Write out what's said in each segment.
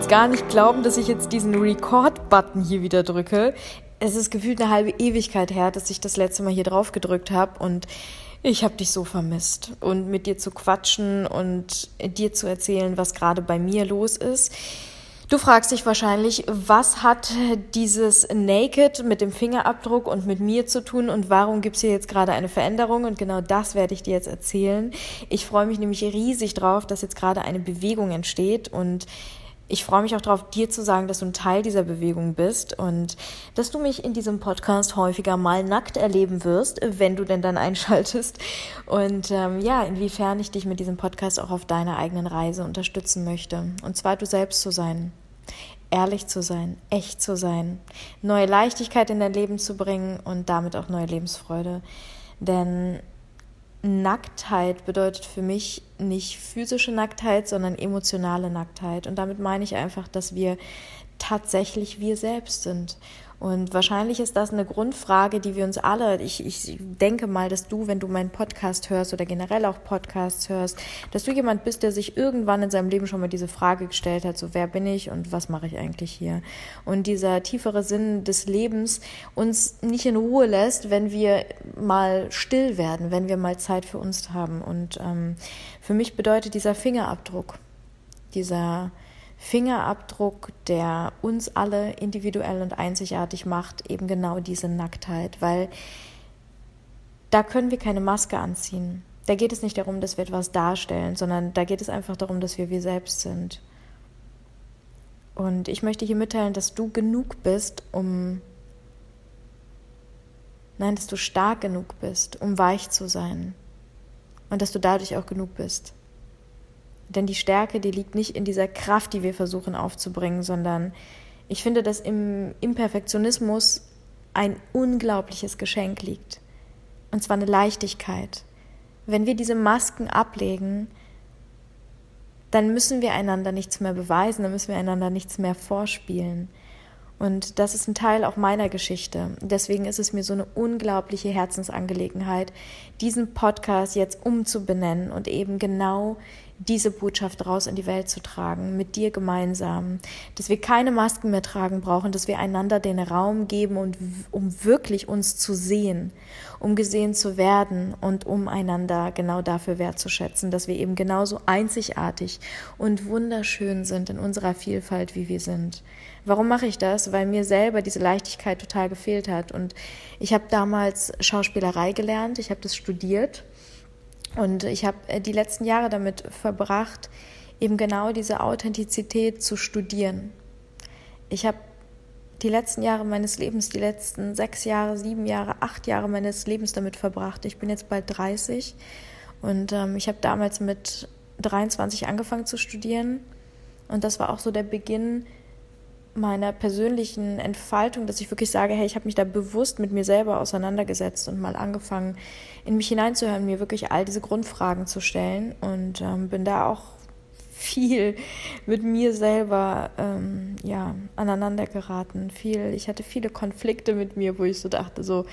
es gar nicht glauben, dass ich jetzt diesen Record-Button hier wieder drücke. Es ist gefühlt eine halbe Ewigkeit her, dass ich das letzte Mal hier drauf gedrückt habe und ich habe dich so vermisst. Und mit dir zu quatschen und dir zu erzählen, was gerade bei mir los ist. Du fragst dich wahrscheinlich, was hat dieses Naked mit dem Fingerabdruck und mit mir zu tun und warum gibt es hier jetzt gerade eine Veränderung? Und genau das werde ich dir jetzt erzählen. Ich freue mich nämlich riesig drauf, dass jetzt gerade eine Bewegung entsteht und ich freue mich auch darauf, dir zu sagen, dass du ein Teil dieser Bewegung bist und dass du mich in diesem Podcast häufiger mal nackt erleben wirst, wenn du denn dann einschaltest. Und ähm, ja, inwiefern ich dich mit diesem Podcast auch auf deiner eigenen Reise unterstützen möchte. Und zwar du selbst zu sein. Ehrlich zu sein, echt zu sein, neue Leichtigkeit in dein Leben zu bringen und damit auch neue Lebensfreude. Denn Nacktheit bedeutet für mich nicht physische Nacktheit, sondern emotionale Nacktheit. Und damit meine ich einfach, dass wir tatsächlich wir selbst sind. Und wahrscheinlich ist das eine Grundfrage, die wir uns alle, ich, ich denke mal, dass du, wenn du meinen Podcast hörst oder generell auch Podcasts hörst, dass du jemand bist, der sich irgendwann in seinem Leben schon mal diese Frage gestellt hat, so wer bin ich und was mache ich eigentlich hier? Und dieser tiefere Sinn des Lebens uns nicht in Ruhe lässt, wenn wir mal still werden, wenn wir mal Zeit für uns haben. Und ähm, für mich bedeutet dieser Fingerabdruck, dieser Fingerabdruck, der uns alle individuell und einzigartig macht, eben genau diese Nacktheit, weil da können wir keine Maske anziehen. Da geht es nicht darum, dass wir etwas darstellen, sondern da geht es einfach darum, dass wir wir selbst sind. Und ich möchte hier mitteilen, dass du genug bist, um Nein, dass du stark genug bist, um weich zu sein. Und dass du dadurch auch genug bist. Denn die Stärke, die liegt nicht in dieser Kraft, die wir versuchen aufzubringen, sondern ich finde, dass im Imperfektionismus ein unglaubliches Geschenk liegt. Und zwar eine Leichtigkeit. Wenn wir diese Masken ablegen, dann müssen wir einander nichts mehr beweisen, dann müssen wir einander nichts mehr vorspielen. Und das ist ein Teil auch meiner Geschichte. Deswegen ist es mir so eine unglaubliche Herzensangelegenheit, diesen Podcast jetzt umzubenennen und eben genau diese Botschaft raus in die Welt zu tragen, mit dir gemeinsam, dass wir keine Masken mehr tragen brauchen, dass wir einander den Raum geben und um wirklich uns zu sehen, um gesehen zu werden und um einander genau dafür wertzuschätzen, dass wir eben genauso einzigartig und wunderschön sind in unserer Vielfalt, wie wir sind. Warum mache ich das? Weil mir selber diese Leichtigkeit total gefehlt hat und ich habe damals Schauspielerei gelernt, ich habe das studiert und ich habe äh, die letzten Jahre damit verbracht, eben genau diese Authentizität zu studieren. Ich habe die letzten Jahre meines Lebens, die letzten sechs Jahre, sieben Jahre, acht Jahre meines Lebens damit verbracht. Ich bin jetzt bald 30 und ähm, ich habe damals mit 23 angefangen zu studieren und das war auch so der Beginn meiner persönlichen Entfaltung, dass ich wirklich sage, hey, ich habe mich da bewusst mit mir selber auseinandergesetzt und mal angefangen, in mich hineinzuhören, mir wirklich all diese Grundfragen zu stellen und ähm, bin da auch viel mit mir selber ähm, ja aneinander geraten. Viel, ich hatte viele Konflikte mit mir, wo ich so dachte, so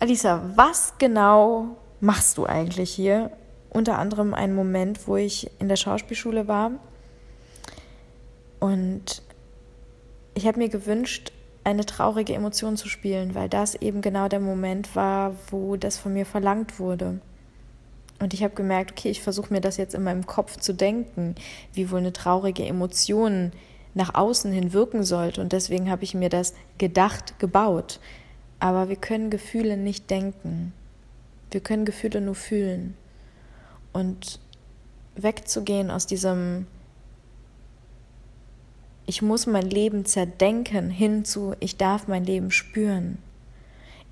Alisa, was genau machst du eigentlich hier? Unter anderem ein Moment, wo ich in der Schauspielschule war und ich habe mir gewünscht, eine traurige Emotion zu spielen, weil das eben genau der Moment war, wo das von mir verlangt wurde. Und ich habe gemerkt, okay, ich versuche mir das jetzt in meinem Kopf zu denken, wie wohl eine traurige Emotion nach außen hin wirken sollte. Und deswegen habe ich mir das gedacht, gebaut. Aber wir können Gefühle nicht denken. Wir können Gefühle nur fühlen. Und wegzugehen aus diesem ich muss mein Leben zerdenken hinzu, ich darf mein Leben spüren.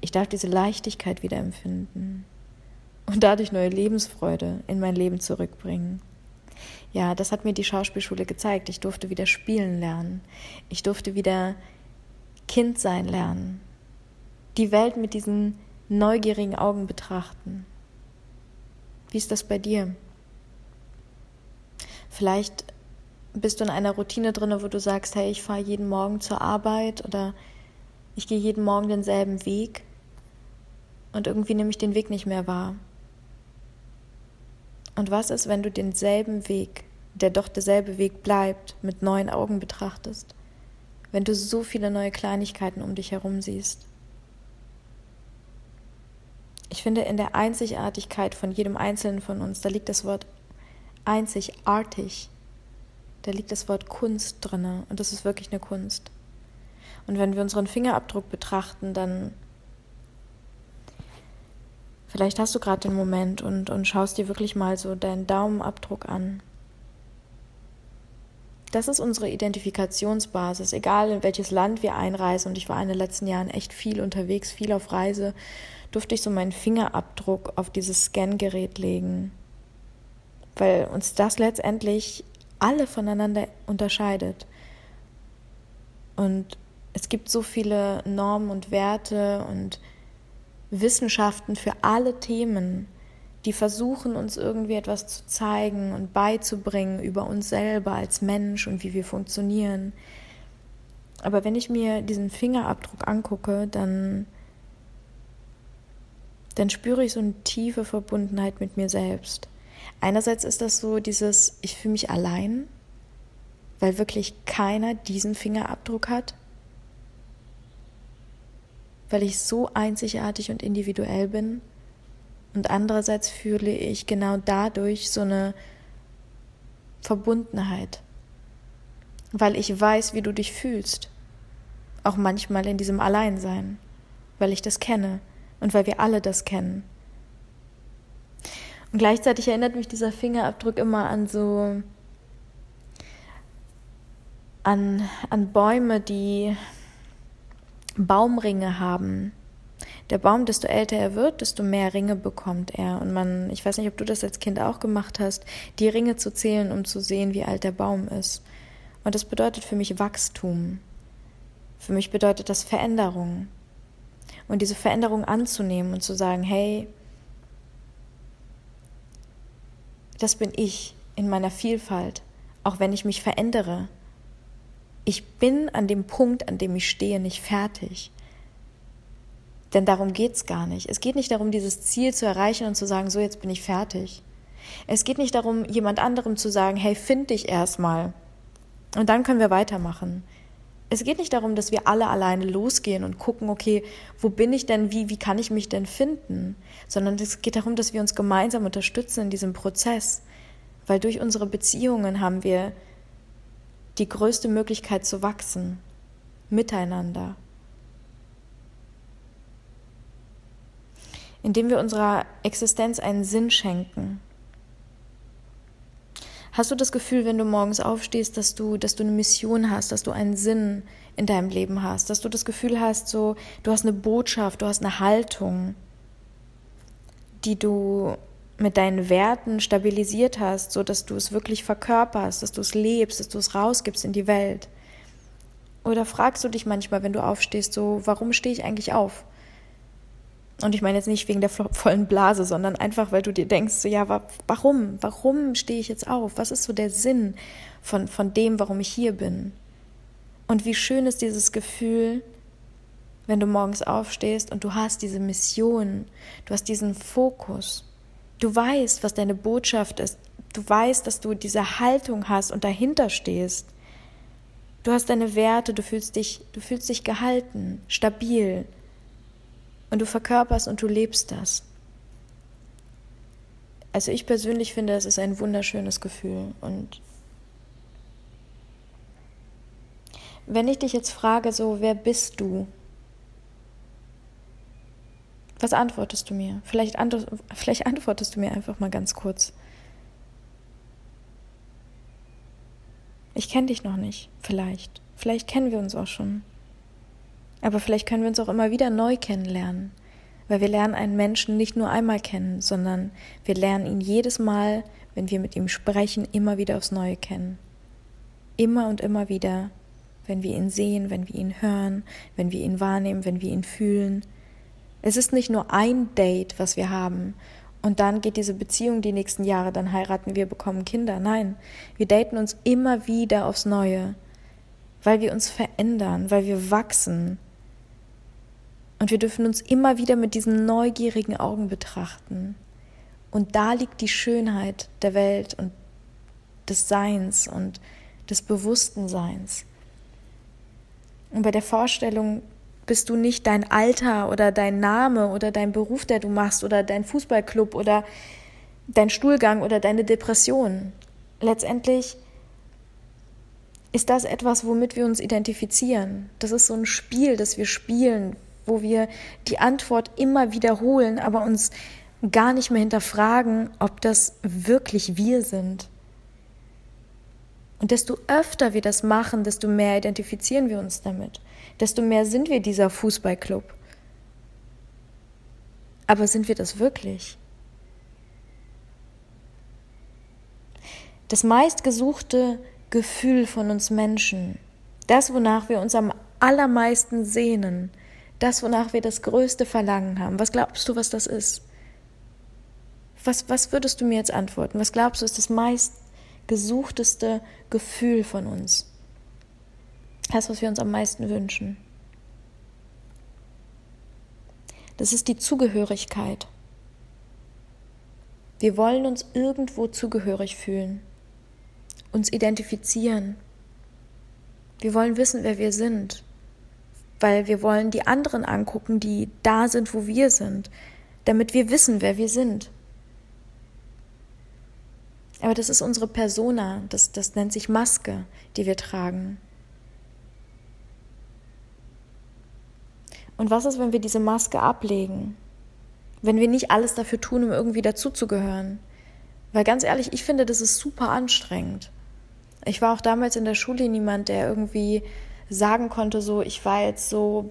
Ich darf diese Leichtigkeit wieder empfinden und dadurch neue Lebensfreude in mein Leben zurückbringen. Ja, das hat mir die Schauspielschule gezeigt. Ich durfte wieder spielen lernen. Ich durfte wieder Kind sein lernen. Die Welt mit diesen neugierigen Augen betrachten. Wie ist das bei dir? Vielleicht bist du in einer Routine drin, wo du sagst, hey, ich fahre jeden Morgen zur Arbeit oder ich gehe jeden Morgen denselben Weg und irgendwie nehme ich den Weg nicht mehr wahr. Und was ist, wenn du denselben Weg der doch derselbe Weg bleibt, mit neuen Augen betrachtest, wenn du so viele neue Kleinigkeiten um dich herum siehst. Ich finde, in der Einzigartigkeit von jedem Einzelnen von uns, da liegt das Wort einzigartig, da liegt das Wort Kunst drinne und das ist wirklich eine Kunst. Und wenn wir unseren Fingerabdruck betrachten, dann vielleicht hast du gerade den Moment und, und schaust dir wirklich mal so deinen Daumenabdruck an. Das ist unsere Identifikationsbasis, egal in welches Land wir einreisen. Und ich war in den letzten Jahren echt viel unterwegs, viel auf Reise, durfte ich so meinen Fingerabdruck auf dieses Scangerät legen, weil uns das letztendlich alle voneinander unterscheidet. Und es gibt so viele Normen und Werte und Wissenschaften für alle Themen, die versuchen, uns irgendwie etwas zu zeigen und beizubringen über uns selber als Mensch und wie wir funktionieren. Aber wenn ich mir diesen Fingerabdruck angucke, dann, dann spüre ich so eine tiefe Verbundenheit mit mir selbst. Einerseits ist das so dieses, ich fühle mich allein, weil wirklich keiner diesen Fingerabdruck hat weil ich so einzigartig und individuell bin. Und andererseits fühle ich genau dadurch so eine Verbundenheit, weil ich weiß, wie du dich fühlst. Auch manchmal in diesem Alleinsein, weil ich das kenne und weil wir alle das kennen. Und gleichzeitig erinnert mich dieser Fingerabdruck immer an so an, an Bäume, die Baumringe haben. Der Baum, desto älter er wird, desto mehr Ringe bekommt er. Und man, ich weiß nicht, ob du das als Kind auch gemacht hast, die Ringe zu zählen, um zu sehen, wie alt der Baum ist. Und das bedeutet für mich Wachstum. Für mich bedeutet das Veränderung. Und diese Veränderung anzunehmen und zu sagen, hey, das bin ich in meiner Vielfalt, auch wenn ich mich verändere ich bin an dem Punkt, an dem ich stehe, nicht fertig. Denn darum geht es gar nicht. Es geht nicht darum, dieses Ziel zu erreichen und zu sagen, so jetzt bin ich fertig. Es geht nicht darum, jemand anderem zu sagen, hey, find dich erstmal. Und dann können wir weitermachen. Es geht nicht darum, dass wir alle alleine losgehen und gucken, okay, wo bin ich denn, wie, wie kann ich mich denn finden? Sondern es geht darum, dass wir uns gemeinsam unterstützen in diesem Prozess. Weil durch unsere Beziehungen haben wir die größte Möglichkeit zu wachsen, miteinander. Indem wir unserer Existenz einen Sinn schenken. Hast du das Gefühl, wenn du morgens aufstehst, dass du, dass du eine Mission hast, dass du einen Sinn in deinem Leben hast, dass du das Gefühl hast, so, du hast eine Botschaft, du hast eine Haltung, die du mit deinen Werten stabilisiert hast, so dass du es wirklich verkörperst, dass du es lebst, dass du es rausgibst in die Welt? Oder fragst du dich manchmal, wenn du aufstehst, so, warum stehe ich eigentlich auf? Und ich meine jetzt nicht wegen der vollen Blase, sondern einfach, weil du dir denkst, so, ja, warum? Warum stehe ich jetzt auf? Was ist so der Sinn von, von dem, warum ich hier bin? Und wie schön ist dieses Gefühl, wenn du morgens aufstehst und du hast diese Mission, du hast diesen Fokus. Du weißt, was deine Botschaft ist. Du weißt, dass du diese Haltung hast und dahinter stehst. Du hast deine Werte, du fühlst dich, du fühlst dich gehalten, stabil. Und du verkörperst und du lebst das. Also ich persönlich finde, es ist ein wunderschönes Gefühl. Und wenn ich dich jetzt frage, so, wer bist du? Was antwortest du mir? Vielleicht, ant vielleicht antwortest du mir einfach mal ganz kurz. Ich kenne dich noch nicht, vielleicht. Vielleicht kennen wir uns auch schon. Aber vielleicht können wir uns auch immer wieder neu kennenlernen, weil wir lernen einen Menschen nicht nur einmal kennen, sondern wir lernen ihn jedes Mal, wenn wir mit ihm sprechen, immer wieder aufs Neue kennen. Immer und immer wieder, wenn wir ihn sehen, wenn wir ihn hören, wenn wir ihn wahrnehmen, wenn wir ihn fühlen, es ist nicht nur ein Date, was wir haben. Und dann geht diese Beziehung die nächsten Jahre, dann heiraten wir, bekommen Kinder. Nein, wir daten uns immer wieder aufs Neue, weil wir uns verändern, weil wir wachsen. Und wir dürfen uns immer wieder mit diesen neugierigen Augen betrachten. Und da liegt die Schönheit der Welt und des Seins und des bewussten Seins. Und bei der Vorstellung bist du nicht dein Alter oder dein Name oder dein Beruf, der du machst oder dein Fußballclub oder dein Stuhlgang oder deine Depression. Letztendlich ist das etwas, womit wir uns identifizieren. Das ist so ein Spiel, das wir spielen, wo wir die Antwort immer wiederholen, aber uns gar nicht mehr hinterfragen, ob das wirklich wir sind. Und desto öfter wir das machen, desto mehr identifizieren wir uns damit. Desto mehr sind wir dieser Fußballclub. Aber sind wir das wirklich? Das meistgesuchte Gefühl von uns Menschen, das, wonach wir uns am allermeisten sehnen, das, wonach wir das größte Verlangen haben, was glaubst du, was das ist? Was, was würdest du mir jetzt antworten? Was glaubst du, ist das meistgesuchteste Gefühl von uns? Das, was wir uns am meisten wünschen. Das ist die Zugehörigkeit. Wir wollen uns irgendwo zugehörig fühlen, uns identifizieren. Wir wollen wissen, wer wir sind, weil wir wollen die anderen angucken, die da sind, wo wir sind, damit wir wissen, wer wir sind. Aber das ist unsere Persona, das, das nennt sich Maske, die wir tragen. Und was ist, wenn wir diese Maske ablegen? Wenn wir nicht alles dafür tun, um irgendwie dazuzugehören? Weil ganz ehrlich, ich finde, das ist super anstrengend. Ich war auch damals in der Schule niemand, der irgendwie sagen konnte, so, ich war jetzt so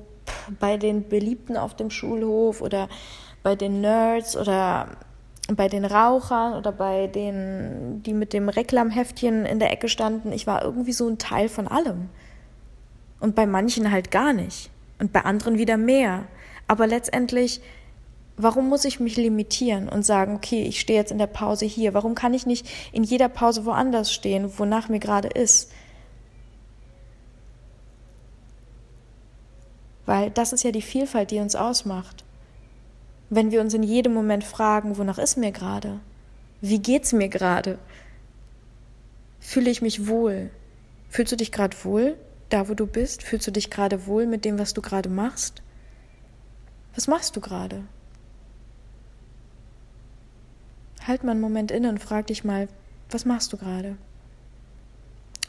bei den Beliebten auf dem Schulhof oder bei den Nerds oder bei den Rauchern oder bei denen, die mit dem Reklamheftchen in der Ecke standen. Ich war irgendwie so ein Teil von allem. Und bei manchen halt gar nicht und bei anderen wieder mehr. Aber letztendlich, warum muss ich mich limitieren und sagen, okay, ich stehe jetzt in der Pause hier? Warum kann ich nicht in jeder Pause woanders stehen, wonach mir gerade ist? Weil das ist ja die Vielfalt, die uns ausmacht. Wenn wir uns in jedem Moment fragen, wonach ist mir gerade? Wie geht's mir gerade? Fühle ich mich wohl? Fühlst du dich gerade wohl? da, wo du bist? Fühlst du dich gerade wohl mit dem, was du gerade machst? Was machst du gerade? Halt mal einen Moment inne und frag dich mal, was machst du gerade?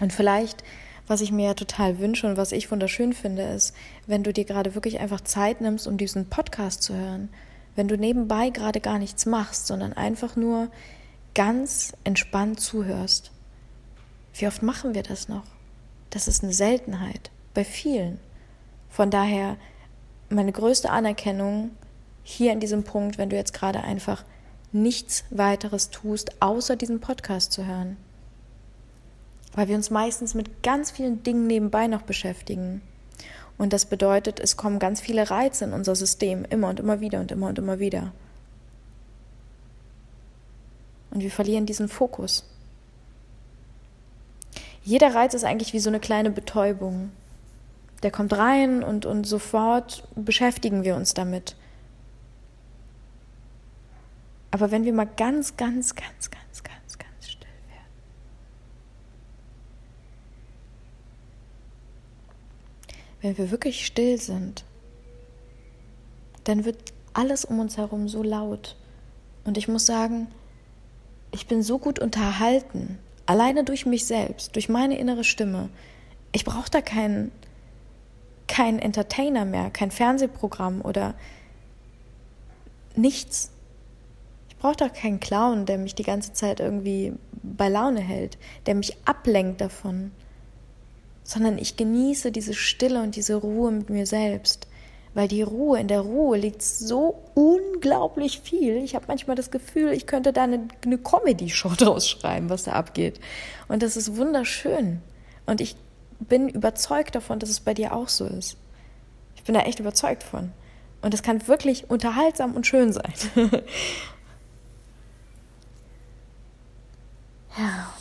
Und vielleicht, was ich mir ja total wünsche und was ich wunderschön finde, ist, wenn du dir gerade wirklich einfach Zeit nimmst, um diesen Podcast zu hören. Wenn du nebenbei gerade gar nichts machst, sondern einfach nur ganz entspannt zuhörst. Wie oft machen wir das noch? das ist eine Seltenheit bei vielen. Von daher meine größte Anerkennung hier in diesem Punkt, wenn du jetzt gerade einfach nichts weiteres tust, außer diesen Podcast zu hören. Weil wir uns meistens mit ganz vielen Dingen nebenbei noch beschäftigen. Und das bedeutet, es kommen ganz viele Reize in unser System, immer und immer wieder und immer und immer wieder. Und wir verlieren diesen Fokus. Jeder Reiz ist eigentlich wie so eine kleine Betäubung. Der kommt rein und, und sofort beschäftigen wir uns damit. Aber wenn wir mal ganz, ganz, ganz, ganz, ganz, ganz still werden. Wenn wir wirklich still sind, dann wird alles um uns herum so laut. Und ich muss sagen, ich bin so gut unterhalten Alleine durch mich selbst, durch meine innere Stimme. Ich brauche da keinen kein Entertainer mehr, kein Fernsehprogramm oder nichts. Ich brauche da keinen Clown, der mich die ganze Zeit irgendwie bei Laune hält, der mich ablenkt davon, sondern ich genieße diese Stille und diese Ruhe mit mir selbst weil die Ruhe, in der Ruhe liegt so unglaublich viel. Ich habe manchmal das Gefühl, ich könnte da eine, eine Comedy-Show draus schreiben, was da abgeht. Und das ist wunderschön. Und ich bin überzeugt davon, dass es bei dir auch so ist. Ich bin da echt überzeugt von. Und es kann wirklich unterhaltsam und schön sein. ja.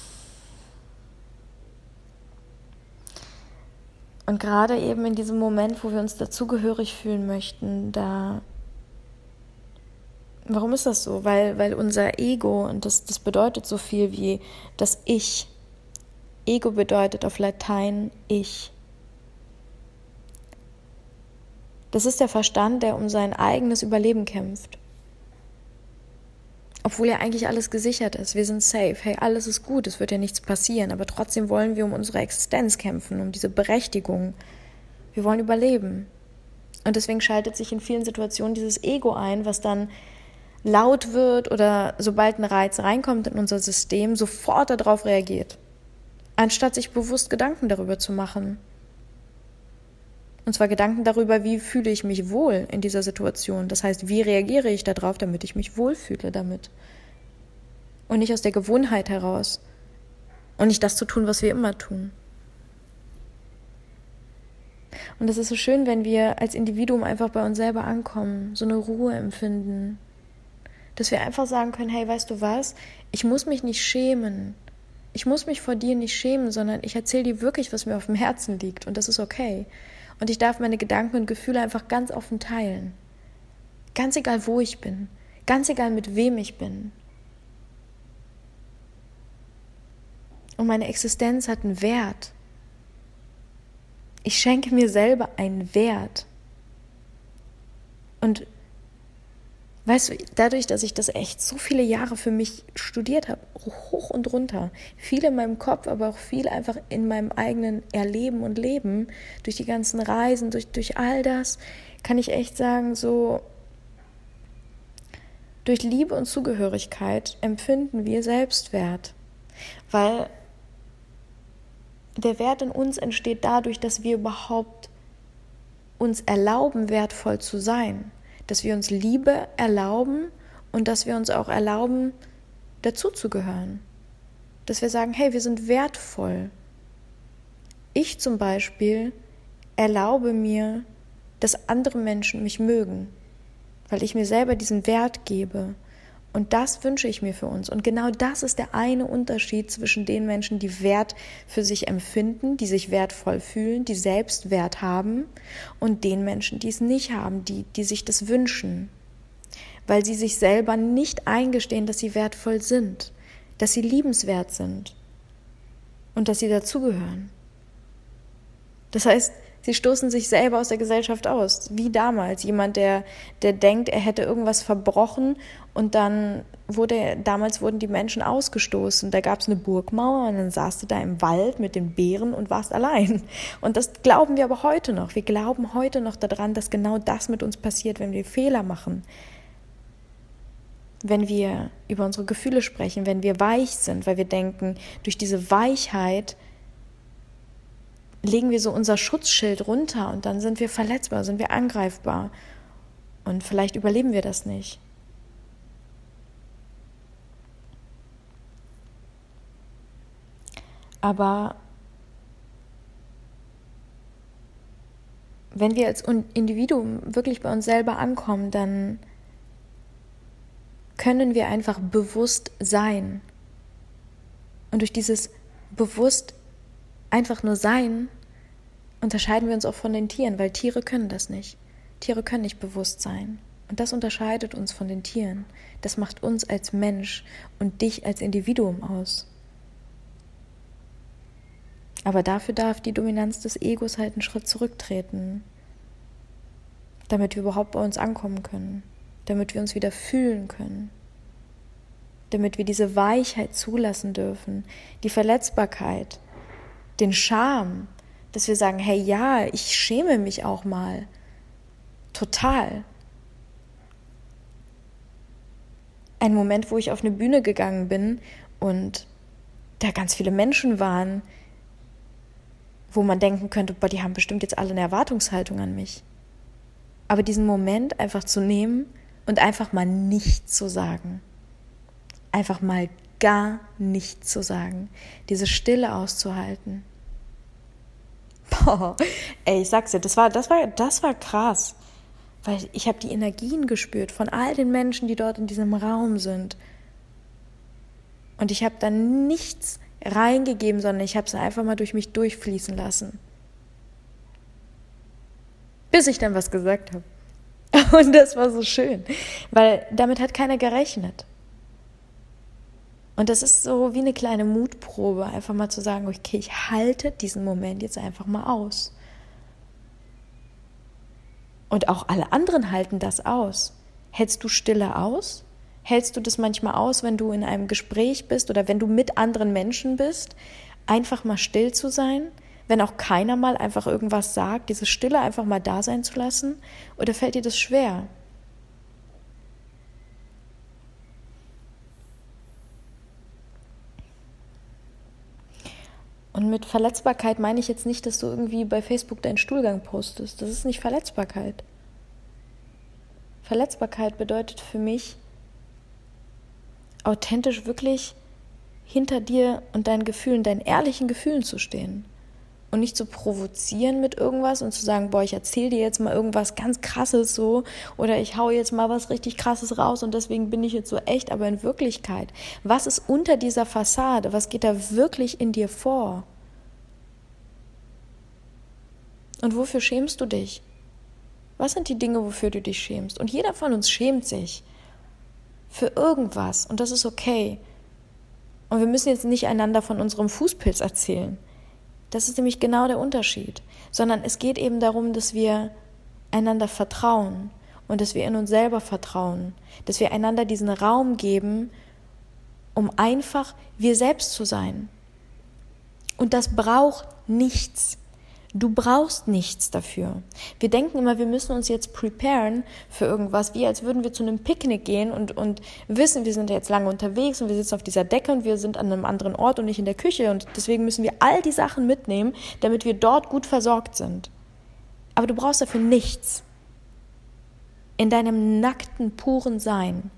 Und gerade eben in diesem Moment, wo wir uns dazugehörig fühlen möchten, da. Warum ist das so? Weil, weil unser Ego, und das, das bedeutet so viel wie das Ich, Ego bedeutet auf Latein ich. Das ist der Verstand, der um sein eigenes Überleben kämpft. Obwohl ja eigentlich alles gesichert ist. Wir sind safe. Hey, alles ist gut, es wird ja nichts passieren. Aber trotzdem wollen wir um unsere Existenz kämpfen, um diese Berechtigung. Wir wollen überleben. Und deswegen schaltet sich in vielen Situationen dieses Ego ein, was dann laut wird oder sobald ein Reiz reinkommt in unser System, sofort darauf reagiert anstatt sich bewusst Gedanken darüber zu machen. Und zwar Gedanken darüber, wie fühle ich mich wohl in dieser Situation. Das heißt, wie reagiere ich darauf, damit ich mich wohlfühle damit. Und nicht aus der Gewohnheit heraus. Und nicht das zu tun, was wir immer tun. Und es ist so schön, wenn wir als Individuum einfach bei uns selber ankommen, so eine Ruhe empfinden. Dass wir einfach sagen können, hey, weißt du was, ich muss mich nicht schämen, ich muss mich vor dir nicht schämen, sondern ich erzähle dir wirklich, was mir auf dem Herzen liegt und das ist okay. Und ich darf meine Gedanken und Gefühle einfach ganz offen teilen. Ganz egal, wo ich bin, ganz egal, mit wem ich bin. Und meine Existenz hat einen Wert. Ich schenke mir selber einen Wert. Und Weißt du, dadurch, dass ich das echt so viele Jahre für mich studiert habe, hoch und runter, viel in meinem Kopf, aber auch viel einfach in meinem eigenen Erleben und Leben, durch die ganzen Reisen, durch, durch all das, kann ich echt sagen, so durch Liebe und Zugehörigkeit empfinden wir Selbstwert. Weil der Wert in uns entsteht dadurch, dass wir überhaupt uns erlauben, wertvoll zu sein dass wir uns Liebe erlauben und dass wir uns auch erlauben, dazuzugehören. Dass wir sagen, hey, wir sind wertvoll. Ich zum Beispiel erlaube mir, dass andere Menschen mich mögen, weil ich mir selber diesen Wert gebe und das wünsche ich mir für uns. Und genau das ist der eine Unterschied zwischen den Menschen, die Wert für sich empfinden, die sich wertvoll fühlen, die Selbstwert haben, und den Menschen, die es nicht haben, die, die sich das wünschen. Weil sie sich selber nicht eingestehen, dass sie wertvoll sind, dass sie liebenswert sind und dass sie dazugehören. Das heißt, Sie stoßen sich selber aus der Gesellschaft aus, wie damals. Jemand, der, der denkt, er hätte irgendwas verbrochen und dann wurde, damals wurden die Menschen ausgestoßen. Da gab es eine Burgmauer und dann saßt du da im Wald mit den Bären und warst allein. Und das glauben wir aber heute noch. Wir glauben heute noch daran, dass genau das mit uns passiert, wenn wir Fehler machen. Wenn wir über unsere Gefühle sprechen, wenn wir weich sind, weil wir denken, durch diese Weichheit legen wir so unser Schutzschild runter und dann sind wir verletzbar, sind wir angreifbar. Und vielleicht überleben wir das nicht. Aber wenn wir als Individuum wirklich bei uns selber ankommen, dann können wir einfach bewusst sein. Und durch dieses bewusst einfach nur sein, unterscheiden wir uns auch von den Tieren, weil Tiere können das nicht. Tiere können nicht bewusst sein. Und das unterscheidet uns von den Tieren. Das macht uns als Mensch und dich als Individuum aus. Aber dafür darf die Dominanz des Egos halt einen Schritt zurücktreten, damit wir überhaupt bei uns ankommen können, damit wir uns wieder fühlen können, damit wir diese Weichheit zulassen dürfen, die Verletzbarkeit, den Scham, dass wir sagen, hey ja, ich schäme mich auch mal. Total. Ein Moment, wo ich auf eine Bühne gegangen bin und da ganz viele Menschen waren, wo man denken könnte, boah, die haben bestimmt jetzt alle eine Erwartungshaltung an mich. Aber diesen Moment einfach zu nehmen und einfach mal nichts zu sagen. Einfach mal gar nichts zu sagen, diese Stille auszuhalten. Boah, ey, ich sag's dir, das war, das war, das war krass. Weil ich habe die Energien gespürt von all den Menschen, die dort in diesem Raum sind. Und ich habe dann nichts reingegeben, sondern ich habe es einfach mal durch mich durchfließen lassen. Bis ich dann was gesagt habe. Und das war so schön, weil damit hat keiner gerechnet. Und das ist so wie eine kleine Mutprobe, einfach mal zu sagen, okay, ich halte diesen Moment jetzt einfach mal aus. Und auch alle anderen halten das aus. Hältst du Stille aus? Hältst du das manchmal aus, wenn du in einem Gespräch bist oder wenn du mit anderen Menschen bist, einfach mal still zu sein? Wenn auch keiner mal einfach irgendwas sagt, diese Stille einfach mal da sein zu lassen? Oder fällt dir das schwer? Und mit Verletzbarkeit meine ich jetzt nicht, dass du irgendwie bei Facebook deinen Stuhlgang postest. Das ist nicht Verletzbarkeit. Verletzbarkeit bedeutet für mich, authentisch wirklich hinter dir und deinen Gefühlen, deinen ehrlichen Gefühlen zu stehen. Und nicht zu provozieren mit irgendwas und zu sagen, boah, ich erzähle dir jetzt mal irgendwas ganz krasses so oder ich hau jetzt mal was richtig krasses raus und deswegen bin ich jetzt so echt, aber in Wirklichkeit, was ist unter dieser Fassade? Was geht da wirklich in dir vor? Und wofür schämst du dich? Was sind die Dinge, wofür du dich schämst? Und jeder von uns schämt sich für irgendwas und das ist okay. Und wir müssen jetzt nicht einander von unserem Fußpilz erzählen. Das ist nämlich genau der Unterschied. Sondern es geht eben darum, dass wir einander vertrauen und dass wir in uns selber vertrauen, dass wir einander diesen Raum geben, um einfach wir selbst zu sein. Und das braucht nichts. Du brauchst nichts dafür. Wir denken immer, wir müssen uns jetzt preparen für irgendwas, wie als würden wir zu einem Picknick gehen und, und wissen, wir sind jetzt lange unterwegs und wir sitzen auf dieser Decke und wir sind an einem anderen Ort und nicht in der Küche und deswegen müssen wir all die Sachen mitnehmen, damit wir dort gut versorgt sind. Aber du brauchst dafür nichts. In deinem nackten, puren Sein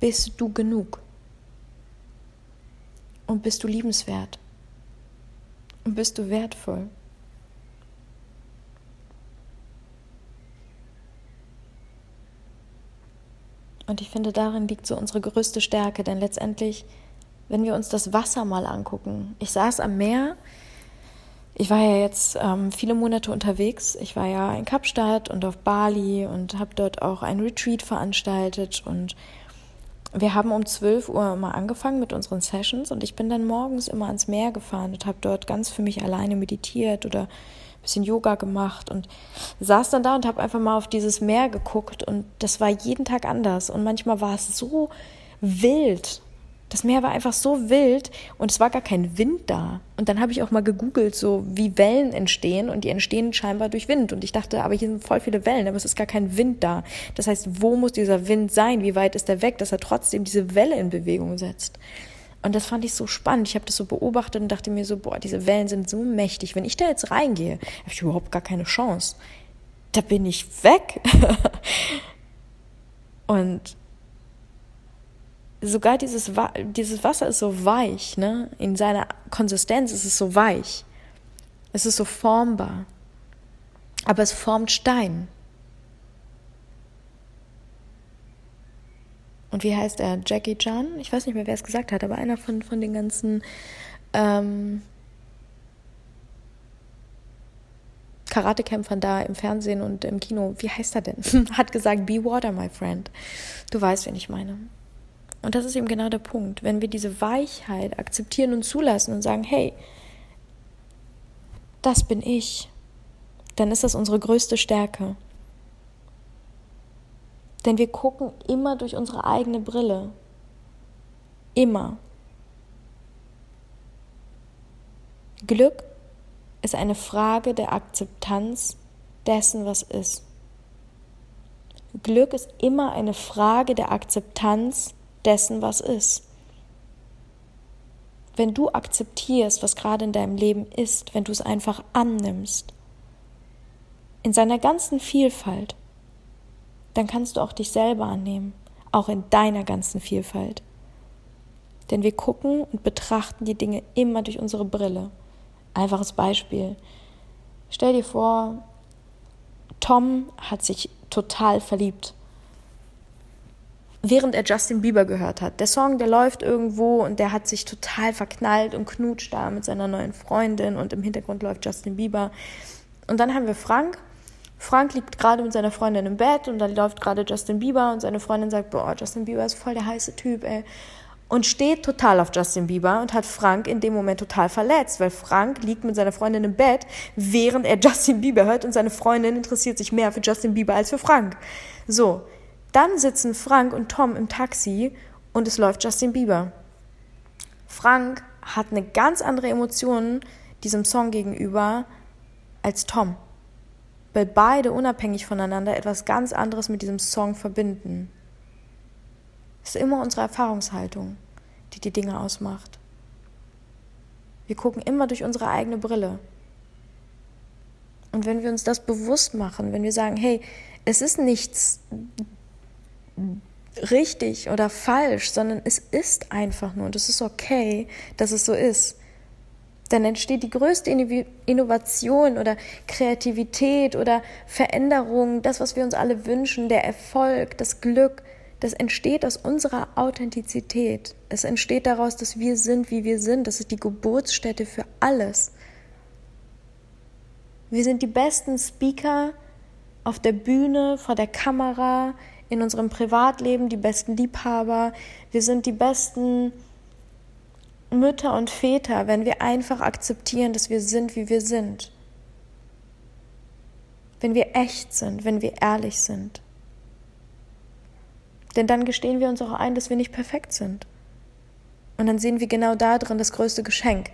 bist du genug. Und bist du liebenswert und bist du wertvoll. Und ich finde, darin liegt so unsere größte Stärke, denn letztendlich, wenn wir uns das Wasser mal angucken, ich saß am Meer, ich war ja jetzt ähm, viele Monate unterwegs, ich war ja in Kapstadt und auf Bali und habe dort auch ein Retreat veranstaltet und wir haben um 12 Uhr immer angefangen mit unseren Sessions und ich bin dann morgens immer ans Meer gefahren und habe dort ganz für mich alleine meditiert oder ein bisschen Yoga gemacht und saß dann da und habe einfach mal auf dieses Meer geguckt und das war jeden Tag anders. Und manchmal war es so wild das Meer war einfach so wild und es war gar kein Wind da. Und dann habe ich auch mal gegoogelt, so wie Wellen entstehen und die entstehen scheinbar durch Wind. Und ich dachte, aber hier sind voll viele Wellen, aber es ist gar kein Wind da. Das heißt, wo muss dieser Wind sein? Wie weit ist er weg, dass er trotzdem diese Welle in Bewegung setzt? Und das fand ich so spannend. Ich habe das so beobachtet und dachte mir so, boah, diese Wellen sind so mächtig. Wenn ich da jetzt reingehe, habe ich überhaupt gar keine Chance. Da bin ich weg. und sogar dieses, dieses Wasser ist so weich, ne? In seiner Konsistenz ist es so weich. Es ist so formbar. Aber es formt Stein. Und wie heißt er? Jackie Chan? Ich weiß nicht mehr, wer es gesagt hat, aber einer von, von den ganzen ähm, Karatekämpfern da im Fernsehen und im Kino, wie heißt er denn? hat gesagt, be water, my friend. Du weißt, wen ich meine. Und das ist eben genau der Punkt. Wenn wir diese Weichheit akzeptieren und zulassen und sagen, hey, das bin ich, dann ist das unsere größte Stärke. Denn wir gucken immer durch unsere eigene Brille. Immer. Glück ist eine Frage der Akzeptanz dessen, was ist. Glück ist immer eine Frage der Akzeptanz dessen, was ist. Wenn du akzeptierst, was gerade in deinem Leben ist, wenn du es einfach annimmst, in seiner ganzen Vielfalt, dann kannst du auch dich selber annehmen, auch in deiner ganzen Vielfalt. Denn wir gucken und betrachten die Dinge immer durch unsere Brille. Einfaches Beispiel. Stell dir vor, Tom hat sich total verliebt während er Justin Bieber gehört hat. Der Song, der läuft irgendwo und der hat sich total verknallt und knutscht da mit seiner neuen Freundin und im Hintergrund läuft Justin Bieber. Und dann haben wir Frank Frank liegt gerade mit seiner Freundin im Bett und dann läuft gerade Justin Bieber und seine Freundin sagt, boah, Justin Bieber ist voll der heiße Typ, ey. Und steht total auf Justin Bieber und hat Frank in dem Moment total verletzt, weil Frank liegt mit seiner Freundin im Bett, während er Justin Bieber hört und seine Freundin interessiert sich mehr für Justin Bieber als für Frank. So, dann sitzen Frank und Tom im Taxi und es läuft Justin Bieber. Frank hat eine ganz andere Emotion diesem Song gegenüber als Tom weil beide unabhängig voneinander etwas ganz anderes mit diesem Song verbinden. Es ist immer unsere Erfahrungshaltung, die die Dinge ausmacht. Wir gucken immer durch unsere eigene Brille. Und wenn wir uns das bewusst machen, wenn wir sagen, hey, es ist nichts richtig oder falsch, sondern es ist einfach nur und es ist okay, dass es so ist, dann entsteht die größte Innovation oder Kreativität oder Veränderung, das, was wir uns alle wünschen, der Erfolg, das Glück, das entsteht aus unserer Authentizität. Es entsteht daraus, dass wir sind, wie wir sind. Das ist die Geburtsstätte für alles. Wir sind die besten Speaker auf der Bühne, vor der Kamera, in unserem Privatleben, die besten Liebhaber. Wir sind die besten Mütter und Väter, wenn wir einfach akzeptieren, dass wir sind, wie wir sind. Wenn wir echt sind, wenn wir ehrlich sind. Denn dann gestehen wir uns auch ein, dass wir nicht perfekt sind. Und dann sehen wir genau da drin das größte Geschenk.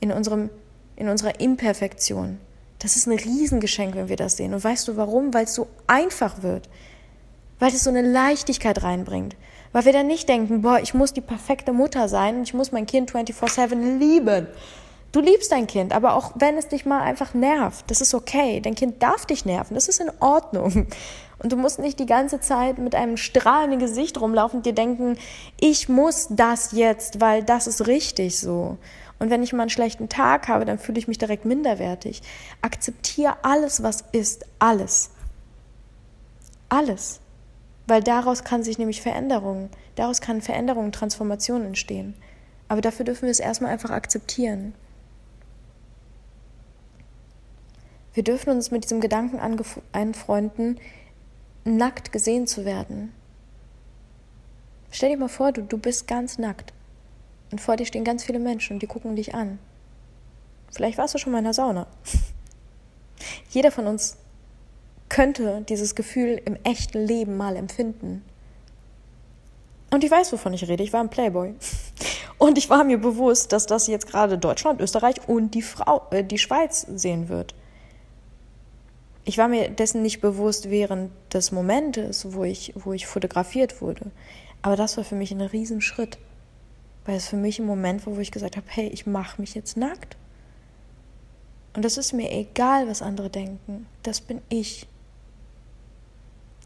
In, unserem, in unserer Imperfektion. Das ist ein Riesengeschenk, wenn wir das sehen. Und weißt du warum? Weil es so einfach wird. Weil es so eine Leichtigkeit reinbringt. Weil wir dann nicht denken, boah, ich muss die perfekte Mutter sein und ich muss mein Kind 24-7 lieben. Du liebst dein Kind, aber auch wenn es dich mal einfach nervt, das ist okay. Dein Kind darf dich nerven, das ist in Ordnung. Und du musst nicht die ganze Zeit mit einem strahlenden Gesicht rumlaufen und dir denken, ich muss das jetzt, weil das ist richtig so. Und wenn ich mal einen schlechten Tag habe, dann fühle ich mich direkt minderwertig. Akzeptiere alles, was ist, alles. Alles. Weil daraus kann sich nämlich Veränderung, daraus kann Veränderung, Transformation entstehen. Aber dafür dürfen wir es erstmal einfach akzeptieren. Wir dürfen uns mit diesem Gedanken anfreunden, nackt gesehen zu werden. Stell dir mal vor, du, du bist ganz nackt. Und vor dir stehen ganz viele Menschen und die gucken dich an. Vielleicht warst du schon mal in der Sauna. Jeder von uns könnte dieses Gefühl im echten Leben mal empfinden. Und ich weiß, wovon ich rede. Ich war ein Playboy. Und ich war mir bewusst, dass das jetzt gerade Deutschland, Österreich und die, Frau, äh, die Schweiz sehen wird. Ich war mir dessen nicht bewusst während des Momentes, wo ich, wo ich fotografiert wurde. Aber das war für mich ein Riesenschritt. Weil es für mich ein Moment war, wo ich gesagt habe, hey, ich mache mich jetzt nackt. Und das ist mir egal, was andere denken. Das bin ich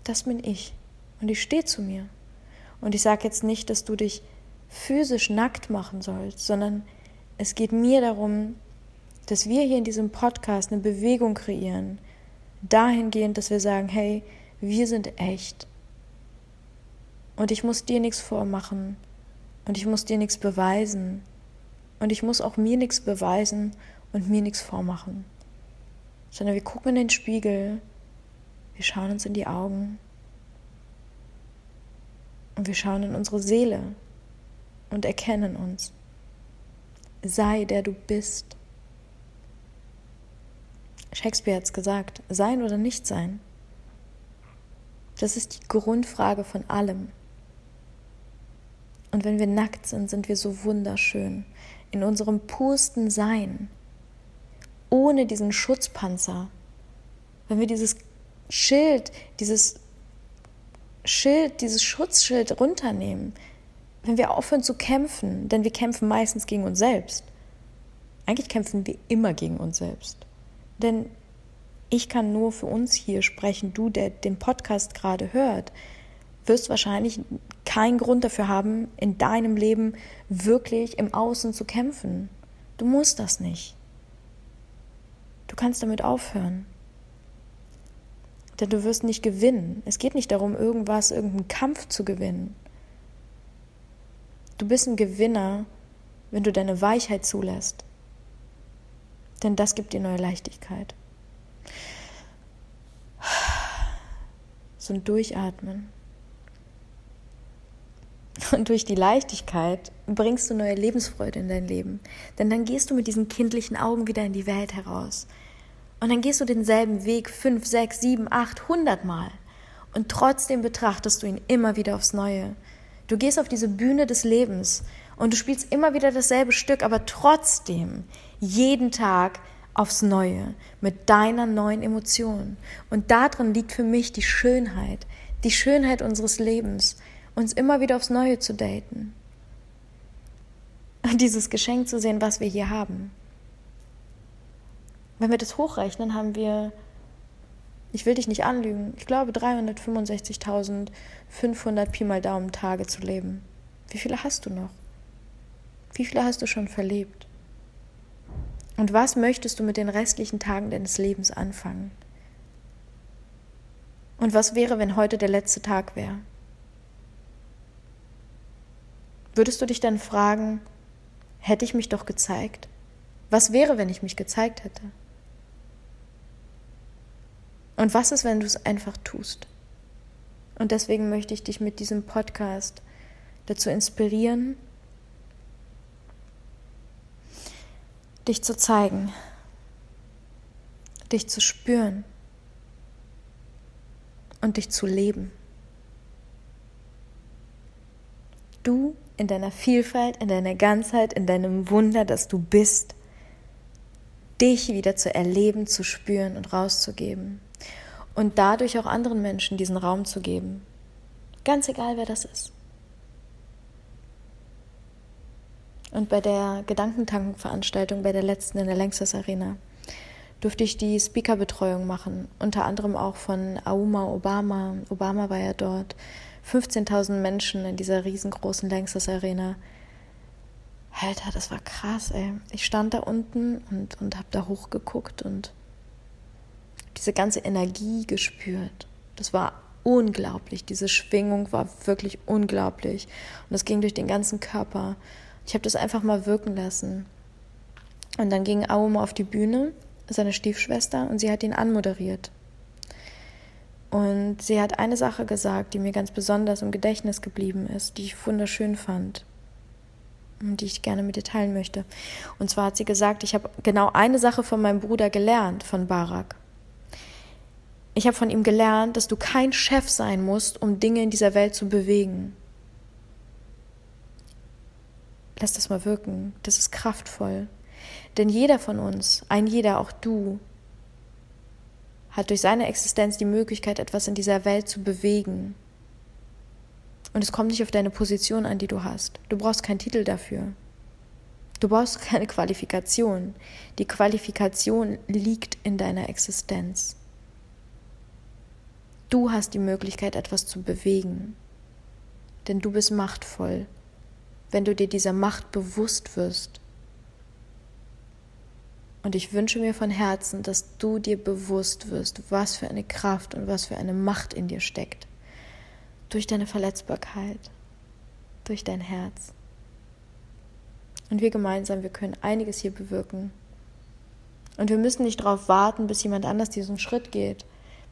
das bin ich. Und ich stehe zu mir. Und ich sage jetzt nicht, dass du dich physisch nackt machen sollst, sondern es geht mir darum, dass wir hier in diesem Podcast eine Bewegung kreieren, dahingehend, dass wir sagen, hey, wir sind echt. Und ich muss dir nichts vormachen. Und ich muss dir nichts beweisen. Und ich muss auch mir nichts beweisen und mir nichts vormachen. Sondern wir gucken in den Spiegel wir schauen uns in die Augen und wir schauen in unsere Seele und erkennen uns. Sei der du bist. Shakespeare hat es gesagt, sein oder nicht sein. Das ist die Grundfrage von allem. Und wenn wir nackt sind, sind wir so wunderschön in unserem pursten Sein, ohne diesen Schutzpanzer. Wenn wir dieses Schild, dieses Schild, dieses Schutzschild runternehmen, wenn wir aufhören zu kämpfen, denn wir kämpfen meistens gegen uns selbst. Eigentlich kämpfen wir immer gegen uns selbst. Denn ich kann nur für uns hier sprechen, du, der den Podcast gerade hört, wirst wahrscheinlich keinen Grund dafür haben, in deinem Leben wirklich im Außen zu kämpfen. Du musst das nicht. Du kannst damit aufhören. Denn du wirst nicht gewinnen. Es geht nicht darum, irgendwas, irgendeinen Kampf zu gewinnen. Du bist ein Gewinner, wenn du deine Weichheit zulässt. Denn das gibt dir neue Leichtigkeit. so ein Durchatmen. Und durch die Leichtigkeit bringst du neue Lebensfreude in dein Leben. Denn dann gehst du mit diesen kindlichen Augen wieder in die Welt heraus. Und dann gehst du denselben Weg fünf, sechs, sieben, acht, hundert Mal. Und trotzdem betrachtest du ihn immer wieder aufs Neue. Du gehst auf diese Bühne des Lebens und du spielst immer wieder dasselbe Stück, aber trotzdem jeden Tag aufs Neue mit deiner neuen Emotion. Und darin liegt für mich die Schönheit, die Schönheit unseres Lebens, uns immer wieder aufs Neue zu daten. Und dieses Geschenk zu sehen, was wir hier haben. Wenn wir das hochrechnen, haben wir, ich will dich nicht anlügen, ich glaube 365.500 Pi mal Daumen Tage zu leben. Wie viele hast du noch? Wie viele hast du schon verlebt? Und was möchtest du mit den restlichen Tagen deines Lebens anfangen? Und was wäre, wenn heute der letzte Tag wäre? Würdest du dich dann fragen, hätte ich mich doch gezeigt? Was wäre, wenn ich mich gezeigt hätte? Und was ist, wenn du es einfach tust? Und deswegen möchte ich dich mit diesem Podcast dazu inspirieren, dich zu zeigen, dich zu spüren und dich zu leben. Du in deiner Vielfalt, in deiner Ganzheit, in deinem Wunder, dass du bist, dich wieder zu erleben, zu spüren und rauszugeben. Und dadurch auch anderen Menschen diesen Raum zu geben. Ganz egal, wer das ist. Und bei der Gedankentankenveranstaltung, bei der letzten in der Längstes Arena, durfte ich die Speakerbetreuung machen, unter anderem auch von Auma Obama. Obama war ja dort. 15.000 Menschen in dieser riesengroßen Längstes Arena. Alter, das war krass, ey. Ich stand da unten und, und hab da hochgeguckt und diese ganze Energie gespürt. Das war unglaublich. Diese Schwingung war wirklich unglaublich. Und das ging durch den ganzen Körper. Ich habe das einfach mal wirken lassen. Und dann ging Aum auf die Bühne, seine Stiefschwester, und sie hat ihn anmoderiert. Und sie hat eine Sache gesagt, die mir ganz besonders im Gedächtnis geblieben ist, die ich wunderschön fand und die ich gerne mit dir teilen möchte. Und zwar hat sie gesagt, ich habe genau eine Sache von meinem Bruder gelernt, von Barak. Ich habe von ihm gelernt, dass du kein Chef sein musst, um Dinge in dieser Welt zu bewegen. Lass das mal wirken. Das ist kraftvoll. Denn jeder von uns, ein jeder, auch du, hat durch seine Existenz die Möglichkeit, etwas in dieser Welt zu bewegen. Und es kommt nicht auf deine Position an, die du hast. Du brauchst keinen Titel dafür. Du brauchst keine Qualifikation. Die Qualifikation liegt in deiner Existenz. Du hast die Möglichkeit, etwas zu bewegen. Denn du bist machtvoll wenn du dir dieser Macht bewusst wirst. Und ich wünsche mir von Herzen, dass du dir bewusst wirst, was für eine Kraft und was für eine Macht in dir steckt. Durch deine Verletzbarkeit, durch dein Herz. Und wir gemeinsam, wir können einiges hier bewirken. Und wir müssen nicht darauf warten, bis jemand anders diesen Schritt geht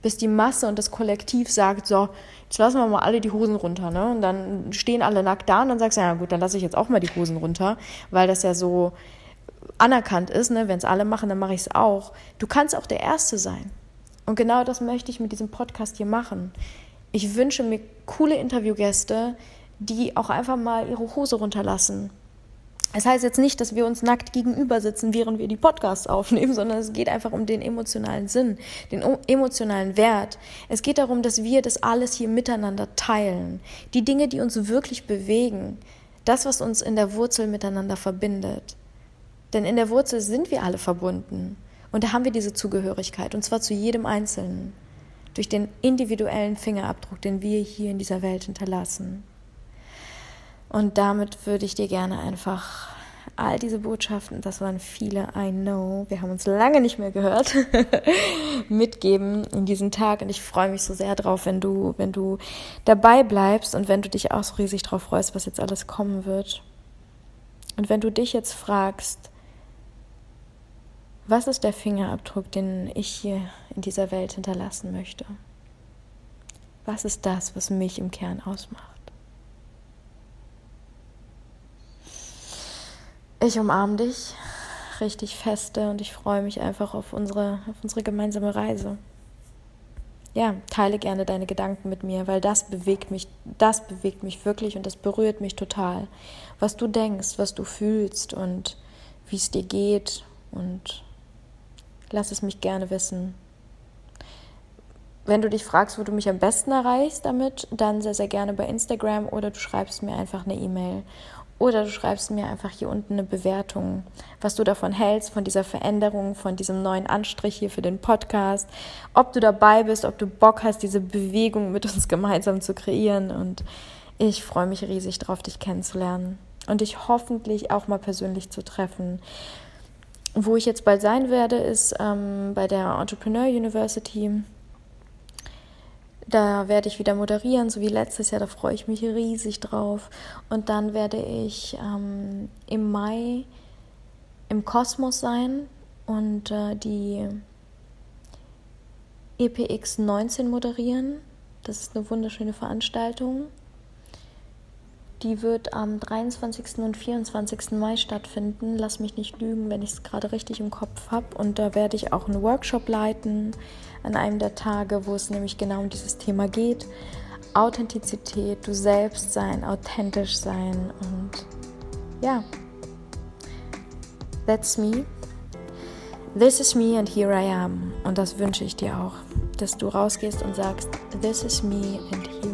bis die Masse und das Kollektiv sagt, so, jetzt lassen wir mal alle die Hosen runter, ne? Und dann stehen alle nackt da und dann sagst du, ja gut, dann lasse ich jetzt auch mal die Hosen runter, weil das ja so anerkannt ist, ne? Wenn es alle machen, dann mache ich es auch. Du kannst auch der Erste sein. Und genau das möchte ich mit diesem Podcast hier machen. Ich wünsche mir coole Interviewgäste, die auch einfach mal ihre Hose runterlassen es heißt jetzt nicht, dass wir uns nackt gegenüber sitzen, während wir die Podcasts aufnehmen, sondern es geht einfach um den emotionalen Sinn, den emotionalen Wert. Es geht darum, dass wir das alles hier miteinander teilen. Die Dinge, die uns wirklich bewegen. Das, was uns in der Wurzel miteinander verbindet. Denn in der Wurzel sind wir alle verbunden. Und da haben wir diese Zugehörigkeit. Und zwar zu jedem Einzelnen. Durch den individuellen Fingerabdruck, den wir hier in dieser Welt hinterlassen. Und damit würde ich dir gerne einfach all diese Botschaften, das waren viele, I know, wir haben uns lange nicht mehr gehört, mitgeben in diesen Tag. Und ich freue mich so sehr drauf, wenn du, wenn du dabei bleibst und wenn du dich auch so riesig drauf freust, was jetzt alles kommen wird. Und wenn du dich jetzt fragst, was ist der Fingerabdruck, den ich hier in dieser Welt hinterlassen möchte? Was ist das, was mich im Kern ausmacht? Ich umarme dich richtig feste und ich freue mich einfach auf unsere, auf unsere gemeinsame Reise. Ja, teile gerne deine Gedanken mit mir, weil das bewegt mich, das bewegt mich wirklich und das berührt mich total. Was du denkst, was du fühlst und wie es dir geht und lass es mich gerne wissen. Wenn du dich fragst, wo du mich am besten erreichst damit, dann sehr, sehr gerne bei Instagram oder du schreibst mir einfach eine E-Mail. Oder du schreibst mir einfach hier unten eine Bewertung, was du davon hältst, von dieser Veränderung, von diesem neuen Anstrich hier für den Podcast, ob du dabei bist, ob du Bock hast, diese Bewegung mit uns gemeinsam zu kreieren. Und ich freue mich riesig drauf, dich kennenzulernen und dich hoffentlich auch mal persönlich zu treffen. Wo ich jetzt bald sein werde, ist ähm, bei der Entrepreneur University da werde ich wieder moderieren, so wie letztes Jahr. Da freue ich mich riesig drauf. Und dann werde ich ähm, im Mai im Kosmos sein und äh, die EPX 19 moderieren. Das ist eine wunderschöne Veranstaltung. Die wird am 23. und 24. Mai stattfinden. Lass mich nicht lügen, wenn ich es gerade richtig im Kopf habe. Und da werde ich auch einen Workshop leiten an einem der Tage, wo es nämlich genau um dieses Thema geht. Authentizität, du selbst sein, authentisch sein und ja, that's me. This is me and here I am. Und das wünsche ich dir auch, dass du rausgehst und sagst, this is me and here